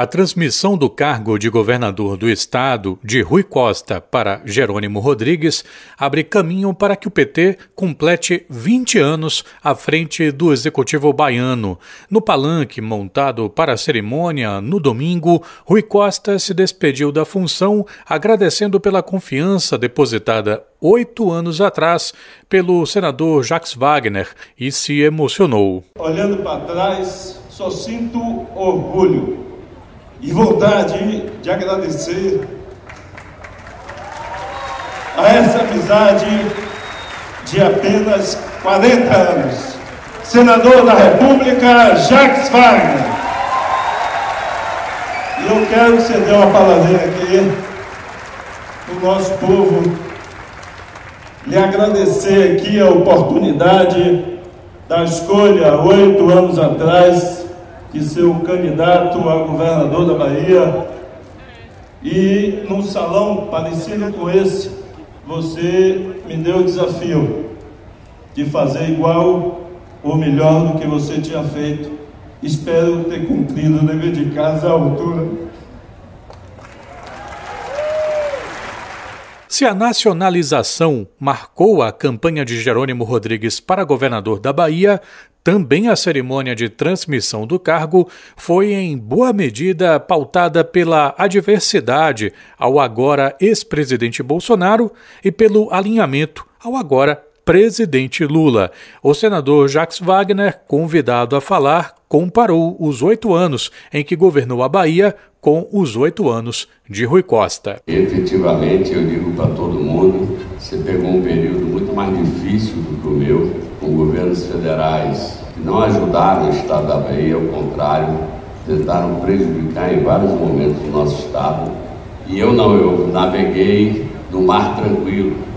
A transmissão do cargo de governador do estado de Rui Costa para Jerônimo Rodrigues abre caminho para que o PT complete 20 anos à frente do executivo baiano. No palanque montado para a cerimônia no domingo, Rui Costa se despediu da função, agradecendo pela confiança depositada oito anos atrás pelo senador Jacques Wagner e se emocionou. Olhando para trás, só sinto orgulho e vontade de agradecer a essa amizade de apenas 40 anos. Senador da República, Jacques Wagner. E eu quero ceder uma palavrinha aqui o nosso povo, lhe agradecer aqui a oportunidade da escolha oito anos atrás de ser o candidato a governador da Bahia. E num salão parecido com esse, você me deu o desafio de fazer igual ou melhor do que você tinha feito. Espero ter cumprido o dever de casa à altura. Se a nacionalização marcou a campanha de Jerônimo Rodrigues para governador da Bahia, também a cerimônia de transmissão do cargo foi em boa medida pautada pela adversidade ao agora ex-presidente Bolsonaro e pelo alinhamento ao agora presidente Lula. O senador Jacques Wagner, convidado a falar, comparou os oito anos em que governou a Bahia com os oito anos de Rui Costa. Efetivamente, eu digo para todo mundo, você pegou um período muito mais difícil do que o meu, com governos federais que não ajudaram o Estado da Bahia, ao contrário, tentaram prejudicar em vários momentos o nosso Estado. E eu não, eu naveguei no mar tranquilo,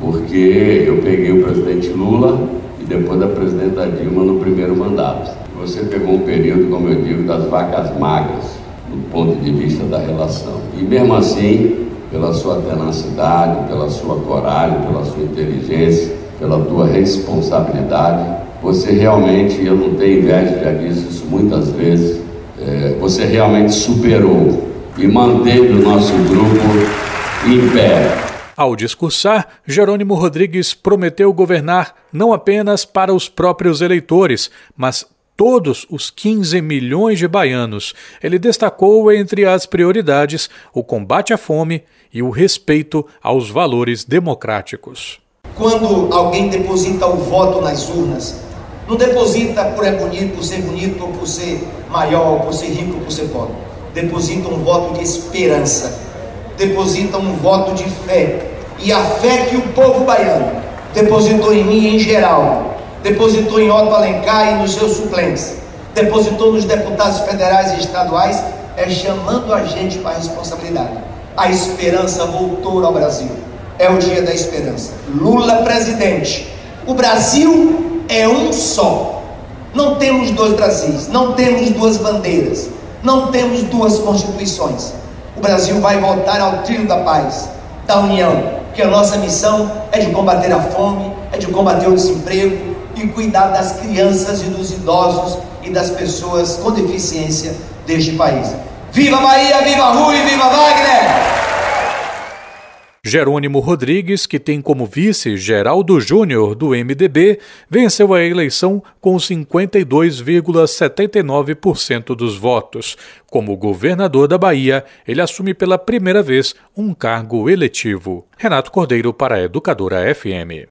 porque eu peguei o presidente Lula e depois da presidenta Dilma no primeiro mandato. Você pegou um período, como eu digo, das vacas magras, do ponto de vista da relação. E mesmo assim, pela sua tenacidade, pela sua coragem, pela sua inteligência, pela tua responsabilidade, você realmente, eu não tenho inveja, já disse isso muitas vezes, é, você realmente superou e manteve o nosso grupo em pé. Ao discursar, Jerônimo Rodrigues prometeu governar não apenas para os próprios eleitores, mas todos os 15 milhões de baianos. Ele destacou entre as prioridades o combate à fome e o respeito aos valores democráticos. Quando alguém deposita o voto nas urnas, não deposita por é bonito, por ser bonito, ou por ser maior, por ser rico, ou por ser pobre. Deposita um voto de esperança. Deposita um voto de fé. E a fé que o povo baiano depositou em mim em geral, depositou em Otto Alencar e nos seus suplentes, depositou nos deputados federais e estaduais, é chamando a gente para a responsabilidade. A esperança voltou ao Brasil. É o dia da esperança. Lula presidente. O Brasil é um só. Não temos dois Brasis, não temos duas bandeiras, não temos duas constituições. O Brasil vai voltar ao trilho da paz, da união, porque a nossa missão é de combater a fome, é de combater o desemprego e cuidar das crianças e dos idosos e das pessoas com deficiência deste país. Viva Bahia, viva Rui, viva Wagner! Jerônimo Rodrigues, que tem como vice Geraldo Júnior, do MDB, venceu a eleição com 52,79% dos votos. Como governador da Bahia, ele assume pela primeira vez um cargo eletivo. Renato Cordeiro para a Educadora FM.